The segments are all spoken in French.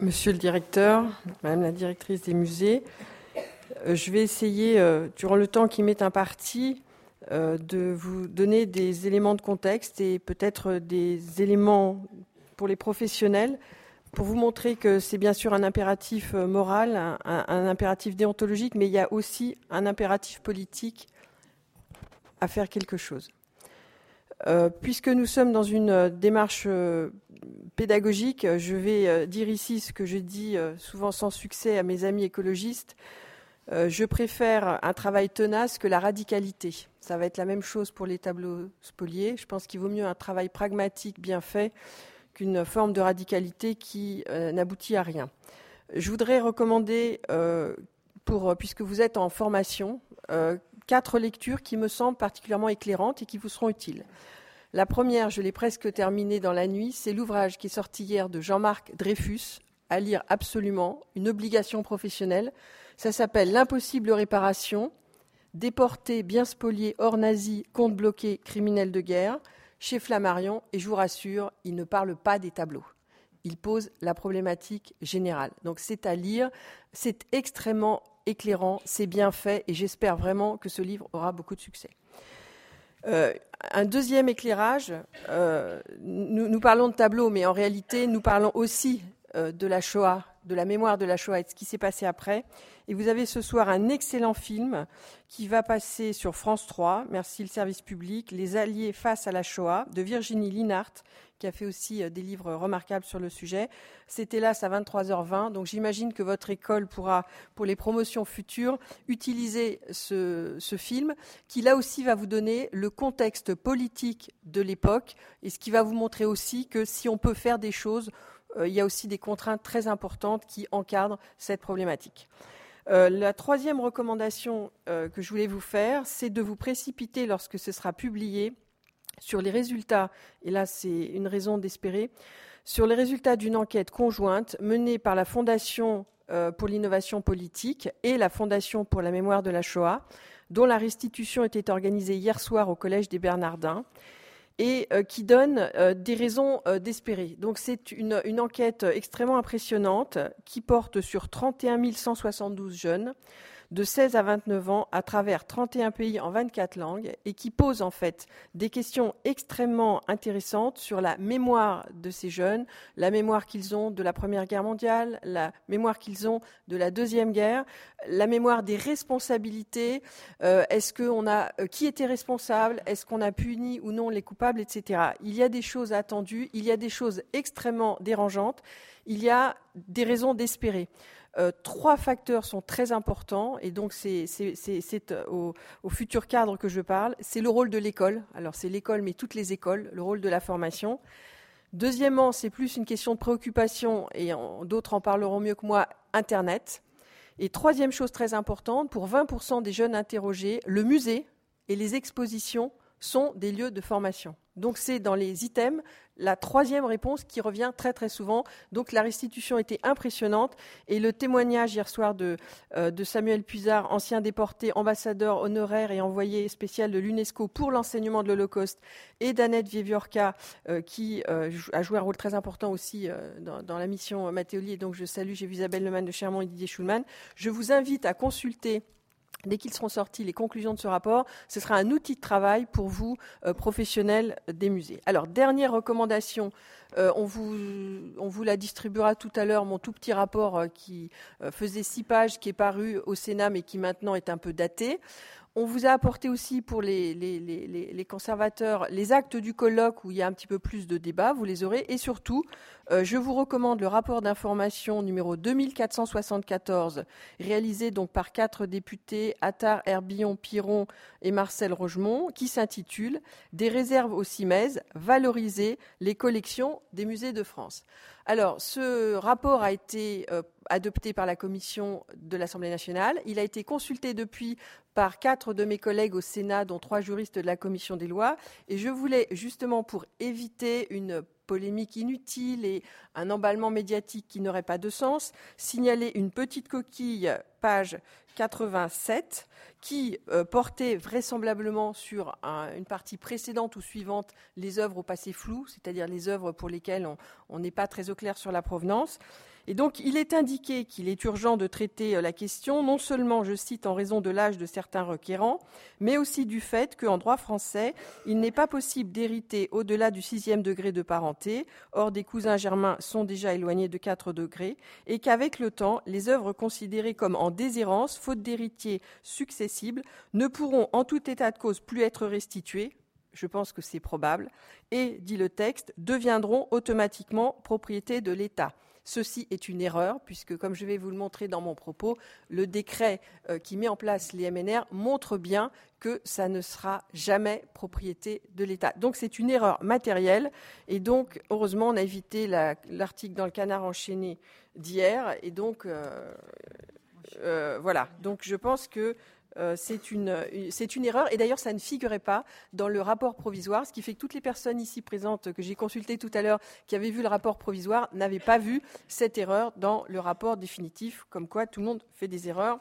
Monsieur le directeur, Madame la directrice des musées, euh, je vais essayer, euh, durant le temps qui m'est imparti, euh, de vous donner des éléments de contexte et peut-être des éléments pour les professionnels pour vous montrer que c'est bien sûr un impératif moral, un, impératif déontologique, mais il y a aussi un impératif politique à faire quelque chose. Puisque nous sommes dans une démarche pédagogique, je vais euh, dire ici ce que je dis euh, souvent sans succès à mes amis écologistes. Euh, je préfère un travail tenace que la radicalité. Ça va être la même chose pour les tableaux spoliés. Je pense qu'il vaut mieux un travail pragmatique bien fait qu'une forme de radicalité qui n'aboutit à rien. Je voudrais recommander, puisque vous êtes en formation, quatre lectures qui me semblent particulièrement éclairantes et qui vous seront utiles. La première, je l'ai presque terminée dans la nuit, c'est l'ouvrage qui est sorti hier de Jean-Marc Dreyfus, à lire absolument, une obligation professionnelle. Ça s'appelle L'impossible réparation, déporté, bien spolié, hors nazi, compte bloqué, criminel de guerre, chez Flammarion, et je vous rassure, il ne parle pas des tableaux. Il pose la problématique générale. Donc c'est à lire, c'est extrêmement éclairant, c'est bien fait, et j'espère vraiment que ce livre aura beaucoup de succès. Euh, un deuxième éclairage, euh, nous, parlons de tableau, mais en réalité, nous parlons aussi euh, de la Shoah, de la mémoire de la Shoah et de ce qui s'est passé après. Et vous avez ce soir un excellent film qui va passer sur France 3, merci le service public, Les Alliés face à la Shoah, de Virginie Linhart, qui a fait aussi euh, des livres remarquables sur le sujet. C'était là à 23h20, donc j'imagine que votre école pourra, pour les promotions futures, utiliser ce, film, qui là aussi va vous donner le contexte politique de l'époque, et ce qui va vous montrer aussi que si on peut faire des choses, il y a aussi des contraintes très importantes qui encadrent cette problématique. Euh, la troisième recommandation euh, que je voulais vous faire, c'est de vous précipiter lorsque ce sera publié sur les résultats, et là c'est une raison d'espérer, sur les résultats d'une enquête conjointe menée par la Fondation pour l'innovation politique et la Fondation pour la mémoire de la Shoah, dont la restitution était organisée hier soir au Collège des Bernardins et euh, qui donne euh, des raisons euh, d'espérer. Donc c'est une, une, enquête extrêmement impressionnante qui porte sur 31 172 jeunes de 16 à 29 ans à travers 31 pays en 24 langues et qui pose en fait des questions extrêmement intéressantes sur la mémoire de ces jeunes, la mémoire qu'ils ont de la Première Guerre mondiale, la mémoire qu'ils ont de la Deuxième Guerre, la mémoire des responsabilités, euh, est-ce qu'on a euh, qui était responsable, est-ce qu'on a puni ou non les coupables, etc. Il y a des choses attendues, il y a des choses extrêmement dérangeantes, il y a des raisons d'espérer. Euh, trois facteurs sont très importants, et donc c'est euh, au, au, futur cadre que je parle. C'est le rôle de l'école. Alors c'est l'école, mais toutes les écoles, le rôle de la formation. Deuxièmement, c'est plus une question de préoccupation, et d'autres en parleront mieux que moi, Internet. Et troisième chose très importante, pour 20% des jeunes interrogés, le musée et les expositions sont des lieux de formation. Donc c'est dans les items la troisième réponse qui revient très très souvent. Donc la restitution était impressionnante et le témoignage hier soir de, euh, Samuel Puisard, ancien déporté, ambassadeur honoraire et envoyé spécial de l'UNESCO pour l'enseignement de l'Holocauste, et d'Annette Vieviorca euh, qui euh, a joué un rôle très important aussi dans, la mission Mathéoli. Et donc je salue, j'ai vu Isabelle Lemann de Chermont et Didier Schulman. Je vous invite à consulter Dès qu'ils seront sortis, les conclusions de ce rapport, ce sera un outil de travail pour vous, euh, professionnels des musées. Alors, dernière recommandation, euh, on, vous, la distribuera tout à l'heure, mon tout petit rapport euh, qui faisait six pages, qui est paru au Sénat, mais qui maintenant est un peu daté. On vous a apporté aussi pour les, les, conservateurs les actes du colloque où il y a un petit peu plus de débat, vous les aurez. Et surtout, euh, je vous recommande le rapport d'information numéro 2474, réalisé donc par quatre députés, Attar, Herbillon, Piron et Marcel Rogemont, qui s'intitule Des réserves au CIMES, valoriser les collections des musées de France. Alors, ce rapport a été euh, adopté par la commission de l'Assemblée nationale. Il a été consulté depuis par quatre de mes collègues au Sénat, dont trois juristes de la commission des lois. Et je voulais, justement, pour éviter une polémique inutile et un emballement médiatique qui n'aurait pas de sens, signaler une petite coquille, page 87, qui euh, portait vraisemblablement sur une partie précédente ou suivante les œuvres au passé flou, c'est-à-dire les œuvres pour lesquelles on n'est pas très au clair sur la provenance. Et donc, il est indiqué qu'il est urgent de traiter euh, la question, non seulement, je cite, en raison de l'âge de certains requérants, mais aussi du fait qu'en droit français, il n'est pas possible d'hériter au-delà du sixième degré de parenté, or des cousins germains sont déjà éloignés de 4 degrés, et qu'avec le temps, les œuvres considérées comme en déshérence, faute d'héritiers successibles, ne pourront en tout état de cause plus être restituées, je pense que c'est probable, et, dit le texte, deviendront automatiquement propriété de l'État. Ceci est une erreur, puisque, comme je vais vous le montrer dans mon propos, le décret euh, qui met en place les MNR montre bien que ça ne sera jamais propriété de l'État. Donc c'est une erreur matérielle, et donc, heureusement, on a évité l'article dans le canard enchaîné d'hier, et donc, euh, euh, voilà. Donc je pense que euh, c'est une, une, erreur. Et d'ailleurs, ça ne figurait pas dans le rapport provisoire, ce qui fait que toutes les personnes ici présentes que j'ai consultées tout à l'heure, qui avaient vu le rapport provisoire, n'avaient pas vu cette erreur dans le rapport définitif, comme quoi tout le monde fait des erreurs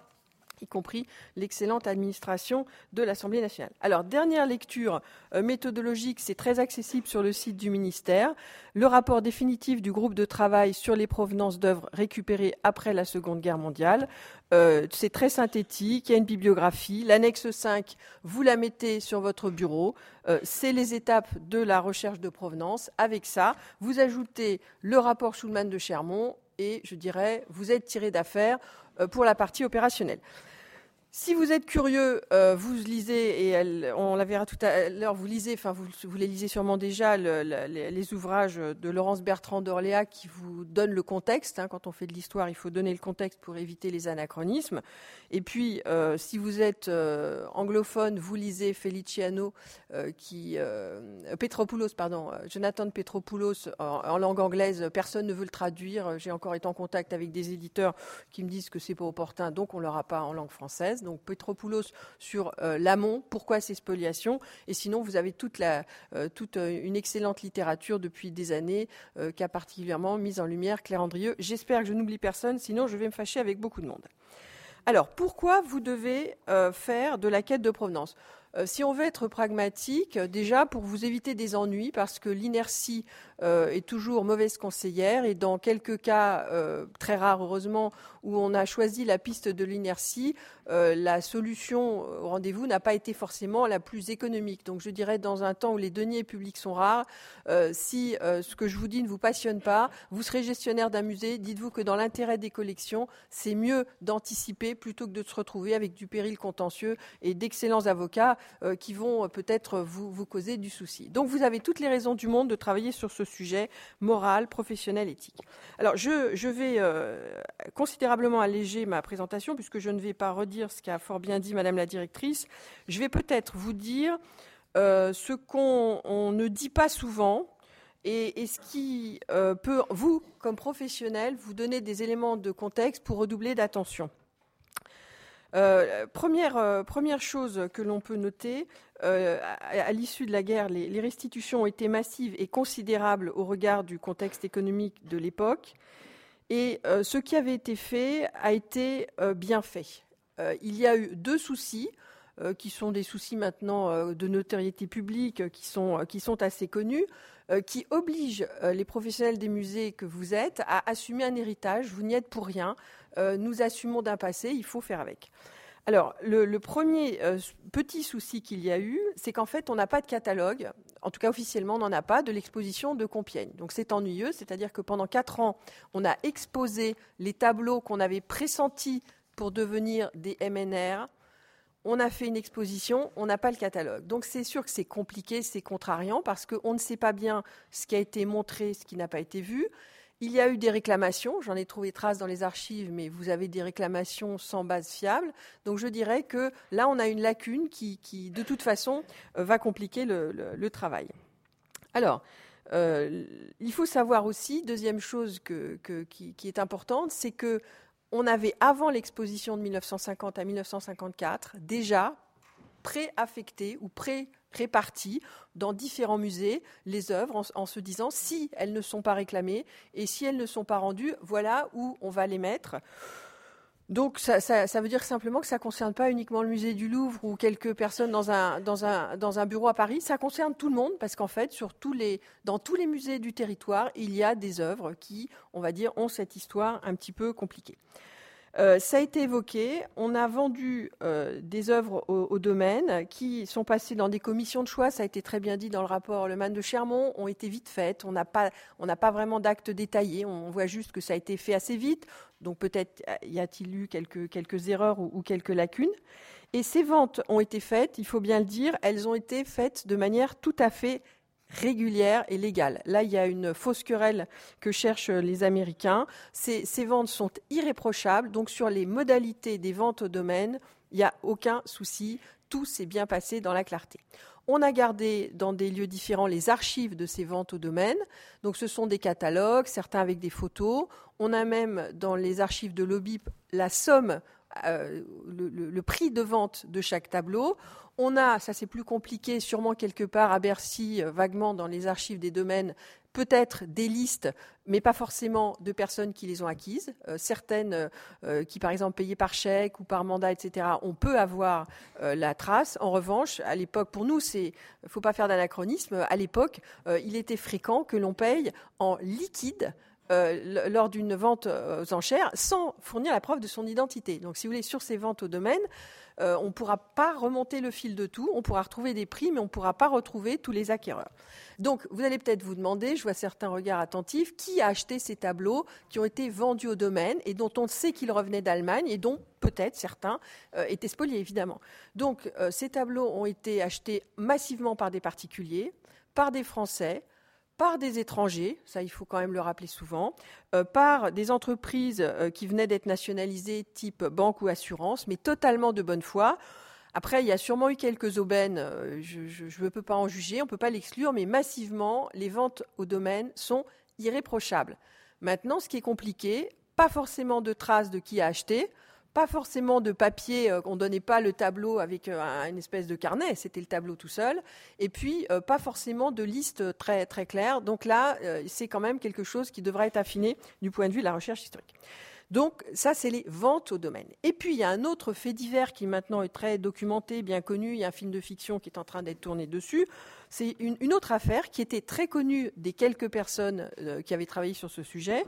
y compris l'excellente administration de l'Assemblée nationale. Alors, dernière lecture euh, méthodologique, c'est très accessible sur le site du ministère. Le rapport définitif du groupe de travail sur les provenances d'œuvres récupérées après la Seconde Guerre mondiale. Euh, c'est très synthétique, il y a une bibliographie. L'annexe 5, vous la mettez sur votre bureau. Euh, c'est les étapes de la recherche de provenance. Avec ça, vous ajoutez le rapport Schulman de Chermont et, je dirais, vous êtes tiré d'affaire pour la partie opérationnelle. Si vous êtes curieux, euh, vous lisez, et on la verra tout à l'heure, vous lisez, enfin vous, les lisez sûrement déjà, les, ouvrages de Laurence Bertrand d'Orléa qui vous donnent le contexte. Hein. quand on fait de l'histoire, il faut donner le contexte pour éviter les anachronismes. Et puis, euh, si vous êtes euh, anglophone, vous lisez Feliciano, qui, Petropoulos, pardon, Jonathan Petropoulos en, langue anglaise. Personne ne veut le traduire. J'ai encore été en contact avec des éditeurs qui me disent que c'est pas opportun, donc on l'aura pas en langue française donc Petropoulos sur euh, l'amont, pourquoi ces spoliations, et sinon vous avez toute, euh, euh, une excellente littérature depuis des années qu'a particulièrement mise en lumière Claire Andrieux. J'espère que je n'oublie personne, sinon je vais me fâcher avec beaucoup de monde. Alors, pourquoi vous devez faire de la quête de provenance? Si on veut être pragmatique, déjà pour vous éviter des ennuis, parce que l'inertie euh, est toujours mauvaise conseillère et dans quelques cas, euh, très rares heureusement, où on a choisi la piste de l'inertie, euh, la solution au rendez-vous n'a pas été forcément la plus économique. Donc je dirais dans un temps où les deniers publics sont rares, si ce que je vous dis ne vous passionne pas, vous serez gestionnaire d'un musée, dites-vous que dans l'intérêt des collections, c'est mieux d'anticiper plutôt que de se retrouver avec du péril contentieux et d'excellents avocats qui vont peut-être vous, vous causer du souci. Donc vous avez toutes les raisons du monde de travailler sur ce sujet moral, professionnel, éthique. Alors, je, vais euh, considérablement alléger ma présentation, puisque je ne vais pas redire ce qu'a fort bien dit Madame la directrice. Je vais peut-être vous dire euh, ce qu'on ne dit pas souvent, et, ce qui euh, peut, vous, comme professionnel, vous donner des éléments de contexte pour redoubler d'attention. Première, première chose que l'on peut noter, euh, à, l'issue de la guerre, les, restitutions ont été massives et considérables au regard du contexte économique de l'époque. Et euh, ce qui avait été fait a été euh, bien fait. il y a eu deux soucis qui sont des soucis maintenant de notoriété publique, qui sont assez connus, qui obligent les professionnels des musées que vous êtes à assumer un héritage. Vous n'y êtes pour rien. Nous assumons d'un passé, il faut faire avec. Alors, le, premier euh, petit souci qu'il y a eu, c'est qu'en fait, on n'a pas de catalogue, en tout cas officiellement, on n'en a pas, de l'exposition de Compiègne. Donc c'est ennuyeux, c'est-à-dire que pendant quatre ans, on a exposé les tableaux qu'on avait pressentis pour devenir des MNR. On a fait une exposition, on n'a pas le catalogue. Donc c'est sûr que c'est compliqué, c'est contrariant, parce qu'on ne sait pas bien ce qui a été montré, ce qui n'a pas été vu. Il y a eu des réclamations, j'en ai trouvé trace dans les archives, mais vous avez des réclamations sans base fiable. Donc je dirais que là, on a une lacune qui, de toute façon, euh, va compliquer le, travail. Alors, euh, il faut savoir aussi, deuxième chose qui, est importante, c'est que on avait, avant l'exposition de 1950 à 1954, déjà préaffecté ou pré réparties dans différents musées les œuvres en, se disant si elles ne sont pas réclamées et si elles ne sont pas rendues, voilà où on va les mettre. Donc ça, veut dire simplement que ça ne concerne pas uniquement le musée du Louvre ou quelques personnes dans un, bureau à Paris, ça concerne tout le monde parce qu'en fait, dans tous les musées du territoire, il y a des œuvres qui, on va dire, ont cette histoire un petit peu compliquée. Euh, ça a été évoqué. On a vendu euh, des œuvres au, domaine qui sont passées dans des commissions de choix. Ça a été très bien dit dans le rapport Le Man de Chermont. Ont été vite faites. On n'a pas, vraiment d'actes détaillés. On voit juste que ça a été fait assez vite. Donc peut-être y a-t-il eu quelques, erreurs ou, quelques lacunes. Et ces ventes ont été faites, il faut bien le dire, elles ont été faites de manière tout à fait régulière et légale. Là, il y a une fausse querelle que cherchent les Américains. Ces, ventes sont irréprochables, donc sur les modalités des ventes au domaine, il n'y a aucun souci, tout s'est bien passé dans la clarté. On a gardé dans des lieux différents les archives de ces ventes au domaine. Donc ce sont des catalogues, certains avec des photos. On a même dans les archives de l'OBIP la somme, euh, le, prix de vente de chaque tableau. On a, ça c'est plus compliqué, sûrement quelque part à Bercy, euh, vaguement dans les archives des domaines, peut-être des listes, mais pas forcément de personnes qui les ont acquises. Euh, certaines qui, par exemple, payaient par chèque ou par mandat, etc., on peut avoir la trace. En revanche, à l'époque, pour nous, il ne faut pas faire d'anachronisme. À l'époque, il était fréquent que l'on paye en liquide lors d'une vente aux enchères sans fournir la preuve de son identité. Donc, si vous voulez, sur ces ventes au domaine, euh, on ne pourra pas remonter le fil de tout, on pourra retrouver des prix, mais on ne pourra pas retrouver tous les acquéreurs. Donc, vous allez peut-être vous demander, je vois certains regards attentifs, qui a acheté ces tableaux qui ont été vendus au domaine et dont on sait qu'ils revenaient d'Allemagne et dont peut-être certains euh, étaient spoliés, évidemment. Donc, euh, ces tableaux ont été achetés massivement par des particuliers, par des Français, par des étrangers, ça il faut quand même le rappeler souvent, euh, par des entreprises euh, qui venaient d'être nationalisées type banque ou assurance, mais totalement de bonne foi. Après, il y a sûrement eu quelques aubaines, euh, je ne peux pas en juger, on ne peut pas l'exclure, mais massivement, les ventes au domaine sont irréprochables. Maintenant, ce qui est compliqué, pas forcément de traces de qui a acheté, pas forcément de papier, euh, on ne donnait pas le tableau avec euh, une espèce de carnet, c'était le tableau tout seul, et puis euh, pas forcément de liste très, très claire. Donc là, c'est quand même quelque chose qui devrait être affiné du point de vue de la recherche historique. Donc ça, c'est les ventes au domaine. Et puis il y a un autre fait divers qui maintenant est très documenté, bien connu. Il y a un film de fiction qui est en train d'être tourné dessus. C'est une, autre affaire qui était très connue des quelques personnes qui avaient travaillé sur ce sujet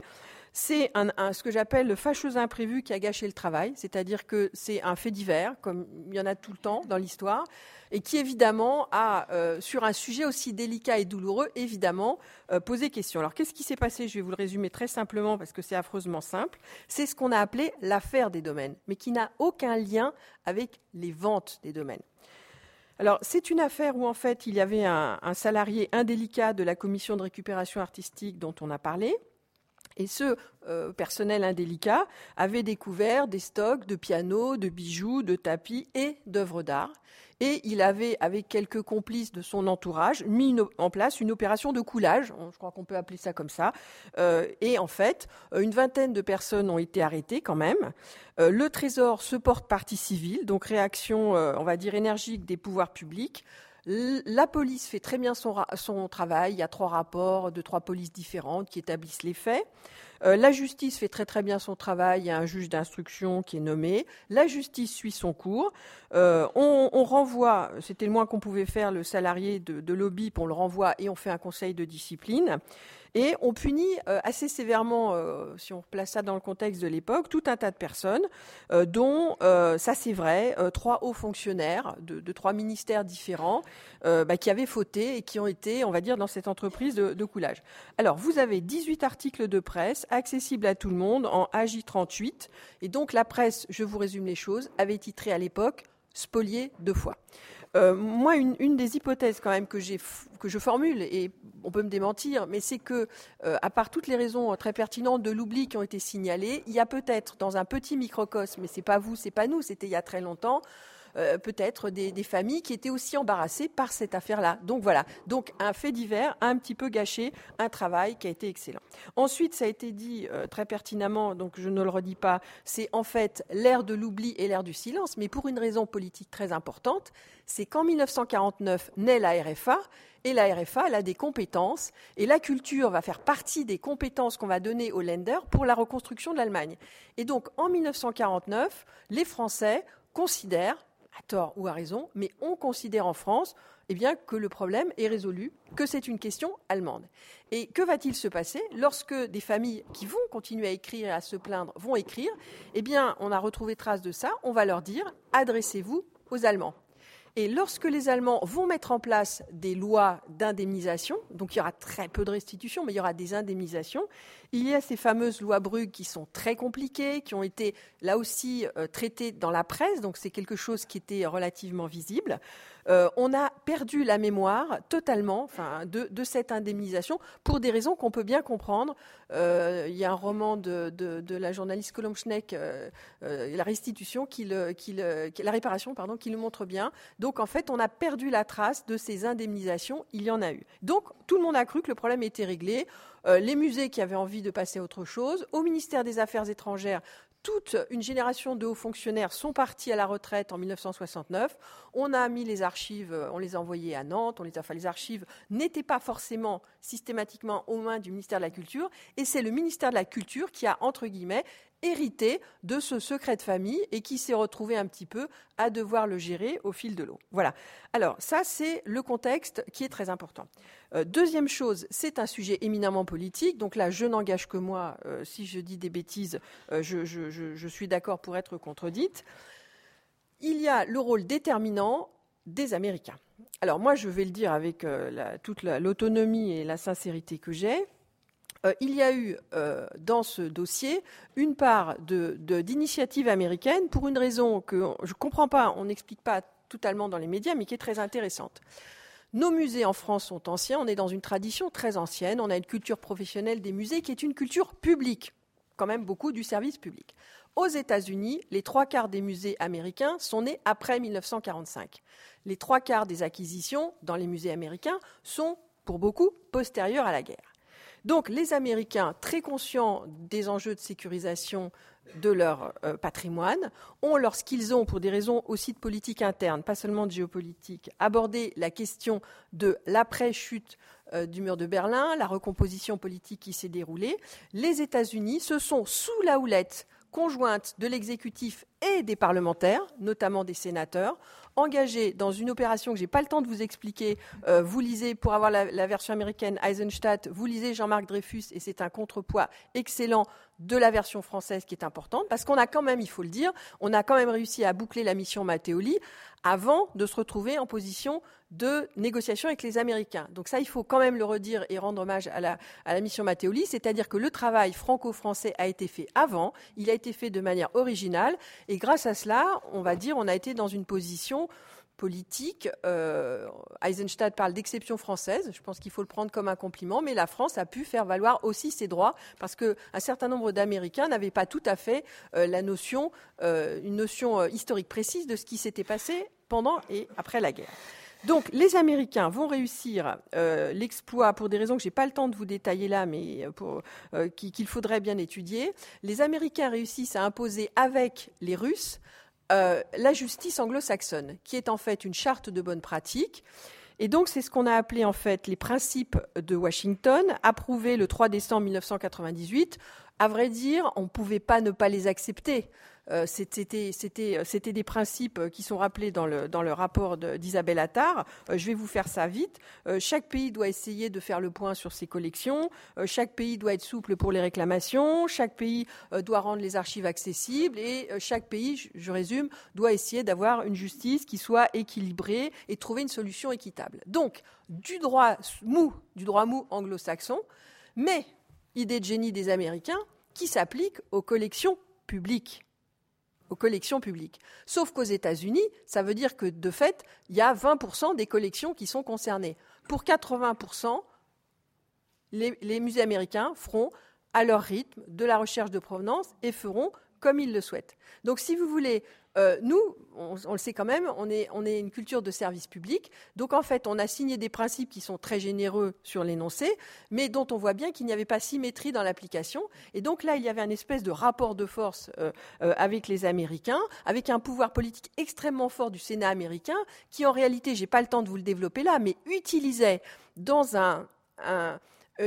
c'est ce que j'appelle le fâcheux imprévu qui a gâché le travail, c'est-à-dire que c'est un fait divers, comme il y en a tout le temps dans l'histoire, et qui évidemment a, euh, sur un sujet aussi délicat et douloureux, évidemment, euh, posé question. Alors qu'est-ce qui s'est passé? Je vais vous le résumer très simplement parce que c'est affreusement simple. C'est ce qu'on a appelé l'affaire des domaines, mais qui n'a aucun lien avec les ventes des domaines. Alors, c'est une affaire où, en fait, il y avait un, salarié indélicat de la commission de récupération artistique dont on a parlé, et ce euh, personnel indélicat avait découvert des stocks de pianos, de bijoux, de tapis et d'œuvres d'art. Et il avait, avec quelques complices de son entourage, mis en place une opération de coulage, je crois qu'on peut appeler ça comme ça. Euh, et en fait, euh, une vingtaine de personnes ont été arrêtées quand même. le Trésor se porte partie civile, donc réaction, on va dire, énergique des pouvoirs publics. La police fait très bien son, travail. Il y a trois rapports de trois polices différentes qui établissent les faits. Euh, la justice fait très très bien son travail. Il y a un juge d'instruction qui est nommé. La justice suit son cours. Euh, on, renvoie, c'était le moins qu'on pouvait faire, le salarié de, de l'OBIP, on le renvoie et on fait un conseil de discipline. Et on punit euh, assez sévèrement, euh, si on replace ça dans le contexte de l'époque, tout un tas de personnes, euh, dont, ça c'est vrai, trois hauts fonctionnaires de, trois ministères différents bah, qui avaient fauté et qui ont été, on va dire, dans cette entreprise de, de coulage. Alors, vous avez 18 articles de presse accessibles à tout le monde en AJ38. Et donc, la presse, je vous résume les choses, avait titré à l'époque spolié deux fois. Euh, moi, une, des hypothèses quand même que, je formule, et on peut me démentir, mais c'est que, euh, à part toutes les raisons très pertinentes de l'oubli qui ont été signalées, il y a peut-être dans un petit microcosme, mais c'est pas vous, c'est pas nous, c'était il y a très longtemps, euh, peut-être des, familles qui étaient aussi embarrassées par cette affaire-là. Donc voilà, donc un fait divers un petit peu gâché un travail qui a été excellent. Ensuite, ça a été dit euh, très pertinemment, donc je ne le redis pas, c'est en fait l'ère de l'oubli et l'ère du silence, mais pour une raison politique très importante, c'est qu'en 1949 naît la RFA et la RFA, elle a des compétences. Et la culture va faire partie des compétences qu'on va donner aux Länder pour la reconstruction de l'Allemagne. Et donc, en 1949, les Français considèrent, à tort ou à raison, mais on considère en France eh bien, que le problème est résolu, que c'est une question allemande. Et que va-t-il se passer lorsque des familles qui vont continuer à écrire et à se plaindre vont écrire? Eh bien, on a retrouvé trace de ça, on va leur dire adressez-vous aux Allemands. Et lorsque les Allemands vont mettre en place des lois d'indemnisation, donc il y aura très peu de restitution, mais il y aura des indemnisations, il y a ces fameuses lois Brugge qui sont très compliquées, qui ont été là aussi euh, traitées dans la presse, donc c'est quelque chose qui était relativement visible. Euh, on a perdu la mémoire totalement de, cette indemnisation pour des raisons qu'on peut bien comprendre. Euh, il y a un roman de, la journaliste Colomb La restitution, qui la réparation, pardon, qui le montre bien. Donc en fait, on a perdu la trace de ces indemnisations. Il y en a eu. Donc tout le monde a cru que le problème était réglé. Euh, les musées qui avaient envie de passer à autre chose. Au ministère des Affaires étrangères, toute une génération de hauts fonctionnaires sont partis à la retraite en 1969. On a mis les archives, on les a envoyées à Nantes, on a, enfin, les archives n'étaient pas forcément systématiquement aux mains du ministère de la Culture, et c'est le ministère de la Culture qui a, entre guillemets, hérité de ce secret de famille et qui s'est retrouvé un petit peu à devoir le gérer au fil de l'eau. Voilà. Alors ça, c'est le contexte qui est très important. Euh, deuxième chose, c'est un sujet éminemment politique. Donc là, je n'engage que moi. Euh, si je dis des bêtises, euh, je, suis d'accord pour être contredite. Il y a le rôle déterminant des Américains. Alors moi, je vais le dire avec toute l'autonomie et la sincérité que j'ai. Il y a eu dans ce dossier une part d'initiative américaine pour une raison que je ne comprends pas, on n'explique pas totalement dans les médias, mais qui est très intéressante. Nos musées en France sont anciens, on est dans une tradition très ancienne, on a une culture professionnelle des musées qui est une culture publique, quand même beaucoup du service public. Aux États-Unis, les trois quarts des musées américains sont nés après 1945. Les trois quarts des acquisitions dans les musées américains sont, pour beaucoup, postérieures à la guerre. Donc les Américains, très conscients des enjeux de sécurisation de leur euh, patrimoine, ont, lorsqu'ils ont, pour des raisons aussi de politique interne, pas seulement de géopolitique, abordé la question de l'après-chute euh, du mur de Berlin, la recomposition politique qui s'est déroulée, les États-Unis se sont, sous la houlette conjointe de l'exécutif et des parlementaires, notamment des sénateurs, engagés dans une opération que je n'ai pas le temps de vous expliquer. Euh, vous lisez, pour avoir la, version américaine Eisenstadt, vous lisez Jean-Marc Dreyfus et c'est un contrepoids excellent de la version française qui est importante, parce qu'on a quand même, il faut le dire, on a quand même réussi à boucler la mission Matteoli avant de se retrouver en position de négociation avec les Américains. Donc ça, il faut quand même le redire et rendre hommage à la, mission Matteoli, c'est-à-dire que le travail franco-français a été fait avant, il a été fait de manière originale, et grâce à cela, on va dire, on a été dans une position politique. Euh, Eisenstadt parle d'exception française. Je pense qu'il faut le prendre comme un compliment, mais la France a pu faire valoir aussi ses droits parce qu'un certain nombre d'Américains n'avaient pas tout à fait euh, la notion, euh, une notion historique précise de ce qui s'était passé pendant et après la guerre. Donc les Américains vont réussir l'exploit pour des raisons que je n'ai pas le temps de vous détailler là, mais qu'il faudrait bien étudier. Les Américains réussissent à imposer avec les Russes euh, la justice anglo-saxonne, qui est en fait une charte de bonne pratique. Et donc, c'est ce qu'on a appelé en fait les principes de Washington, approuvés le 3 décembre 1998. À vrai dire, on ne pouvait pas ne pas les accepter. Euh, euh, c'était des principes euh, qui sont rappelés dans le, rapport d'Isabelle Attard. je vais vous faire ça vite. chaque pays doit essayer de faire le point sur ses collections. chaque pays doit être souple pour les réclamations. Chaque pays doit rendre les archives accessibles. Et chaque pays, je résume, doit essayer d'avoir une justice qui soit équilibrée et trouver une solution équitable. Donc, du droit mou, du droit mou anglo-saxon, mais idée de génie des Américains qui s'applique aux collections publiques aux collections publiques. Sauf qu'aux États-Unis, ça veut dire que de fait, il y a 20% des collections qui sont concernées. Pour 80%, les, musées américains feront à leur rythme de la recherche de provenance et feront comme ils le souhaitent. Donc si vous voulez, euh, nous, on, le sait quand même, on est, une culture de service public. Donc en fait, on a signé des principes qui sont très généreux sur l'énoncé, mais dont on voit bien qu'il n'y avait pas symétrie dans l'application. Et donc là, il y avait un espèce de rapport de force euh, euh, avec les Américains, avec un pouvoir politique extrêmement fort du Sénat américain, qui en réalité, j'ai pas le temps de vous le développer là, mais utilisait dans un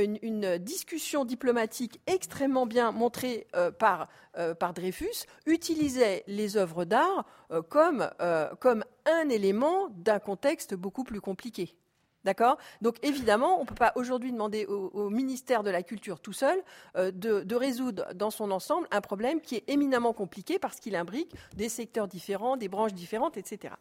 une, discussion diplomatique extrêmement bien montrée euh, par, euh, par, Dreyfus utilisait les œuvres d'art euh, comme, comme un élément d'un contexte beaucoup plus compliqué. D'accord? Donc évidemment, on ne peut pas aujourd'hui demander au, ministère de la Culture tout seul de, de, résoudre dans son ensemble un problème qui est éminemment compliqué parce qu'il imbrique des secteurs différents, des branches différentes, etc.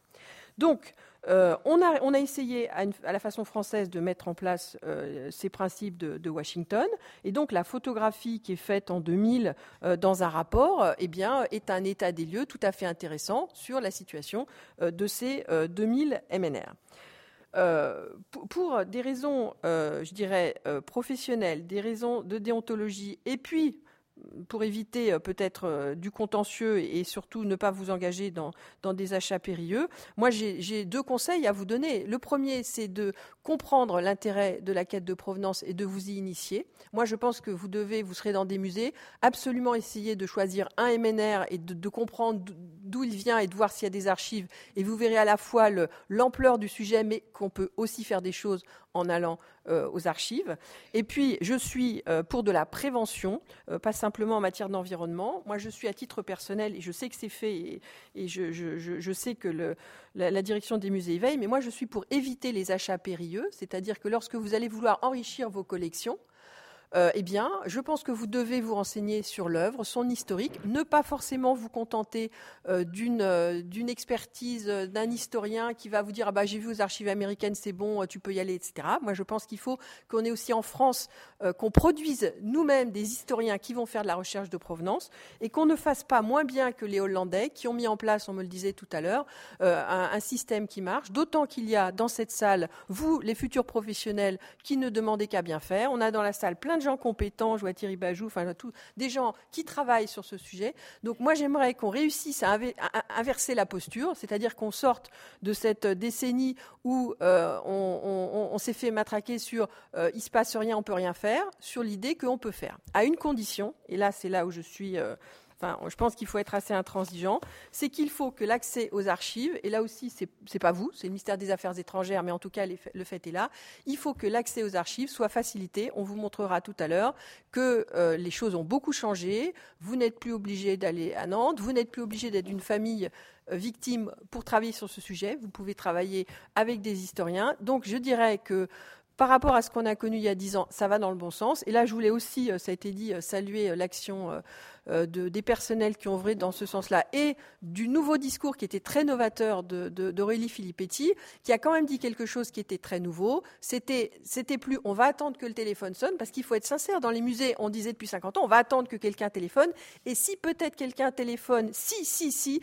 Donc, euh, on, a, essayé à, la façon française de mettre en place euh, ces principes de, Washington. Et donc, la photographie qui est faite en 2000 euh, dans un rapport eh bien, est un état des lieux tout à fait intéressant sur la situation de ces 2000 MNR. pour, des raisons, je dirais, professionnelles, des raisons de déontologie, et puis pour éviter euh, peut-être euh, du contentieux et surtout ne pas vous engager dans, des achats périlleux, moi j'ai deux conseils à vous donner. Le premier, c'est de comprendre l'intérêt de la quête de provenance et de vous y initier. Moi, je pense que vous devez, vous serez dans des musées, absolument essayer de choisir un MNR et de comprendre d'où il vient et de voir s'il y a des archives. Et vous verrez à la fois l'ampleur du sujet, mais qu'on peut aussi faire des choses en allant euh, aux archives. Et puis, je suis euh, pour de la prévention, euh, pas simplement en matière d'environnement. Moi, je suis à titre personnel, et je sais que c'est fait, et, je, sais que la, direction des musées y veille, mais moi, je suis pour éviter les achats périlleux, c'est-à-dire que lorsque vous allez vouloir enrichir vos collections, euh, eh bien, je pense que vous devez vous renseigner sur l'œuvre, son historique, ne pas forcément vous contenter euh, euh, d'une expertise d'un historien qui va vous dire ah bah j'ai vu aux archives américaines, c'est bon, tu peux y aller, etc. Moi, je pense qu'il faut qu'on ait aussi en France qu'on produise nous-mêmes des historiens qui vont faire de la recherche de provenance et qu'on ne fasse pas moins bien que les Hollandais qui ont mis en place, on me le disait tout à l'heure, un, un système qui marche. D'autant qu'il y a dans cette salle vous, les futurs professionnels, qui ne demandez qu'à bien faire. On a dans la salle plein de gens compétents, je vois Thierry Bajou, enfin des gens qui travaillent sur ce sujet. Donc moi j'aimerais qu'on réussisse à, inverser la posture, c'est-à-dire qu'on sorte de cette décennie où euh, on, s'est fait matraquer sur euh, il se passe rien, on peut rien faire, sur l'idée qu'on peut faire, à une condition, et là c'est là où je suis euh, je pense qu'il faut être assez intransigeant, c'est qu'il faut que l'accès aux archives, et là aussi, c'est n'est pas vous, c'est le ministère des Affaires étrangères, mais en tout cas, le fait est là, il faut que l'accès aux archives soit facilité. On vous montrera tout à l'heure que euh, les choses ont beaucoup changé. Vous n'êtes plus obligé d'aller à Nantes, vous n'êtes plus obligé d'être d'une famille euh, victime pour travailler sur ce sujet. Vous pouvez travailler avec des historiens. Donc, je dirais que par rapport à ce qu'on a connu il y a dix ans, ça va dans le bon sens. Et là, je voulais aussi, euh, ça a été dit, saluer l'action euh, des personnels qui ont œuvré dans ce sens-là et du nouveau discours qui était très novateur d'Aurélie Filippetti, qui a quand même dit quelque chose qui était très nouveau. C'était, plus on va attendre que le téléphone sonne, parce qu'il faut être sincère. Dans les musées, on disait depuis 50 ans, on va attendre que quelqu'un téléphone. Et si peut-être quelqu'un téléphone, si, si, si,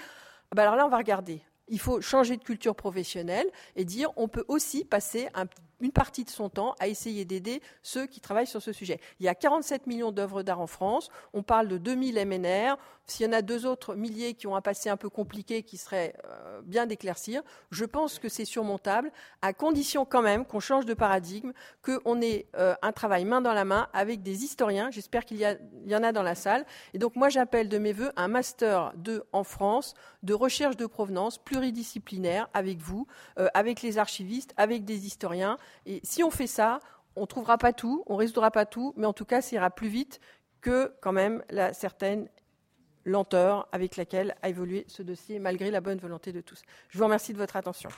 ben alors là, on va regarder. Il faut changer de culture professionnelle et dire on peut aussi passer un une partie de son temps à essayer d'aider ceux qui travaillent sur ce sujet. Il y a 47 millions d'œuvres d'art en France. On parle de 2000 MNR. S'il y en a deux autres milliers qui ont un passé un peu compliqué qui serait euh, bien d'éclaircir, je pense que c'est surmontable, à condition quand même qu'on change de paradigme, qu'on ait euh, un travail main dans la main avec des historiens. J'espère qu'il y, en a dans la salle. Et donc moi j'appelle de mes voeux un master 2 en France de recherche de provenance pluridisciplinaire avec vous, euh, avec les archivistes, avec des historiens et si on fait ça, on ne trouvera pas tout, on ne résoudra pas tout, mais en tout cas, ça ira plus vite que quand même la certaine lenteur avec laquelle a évolué ce dossier, malgré la bonne volonté de tous. Je vous remercie de votre attention.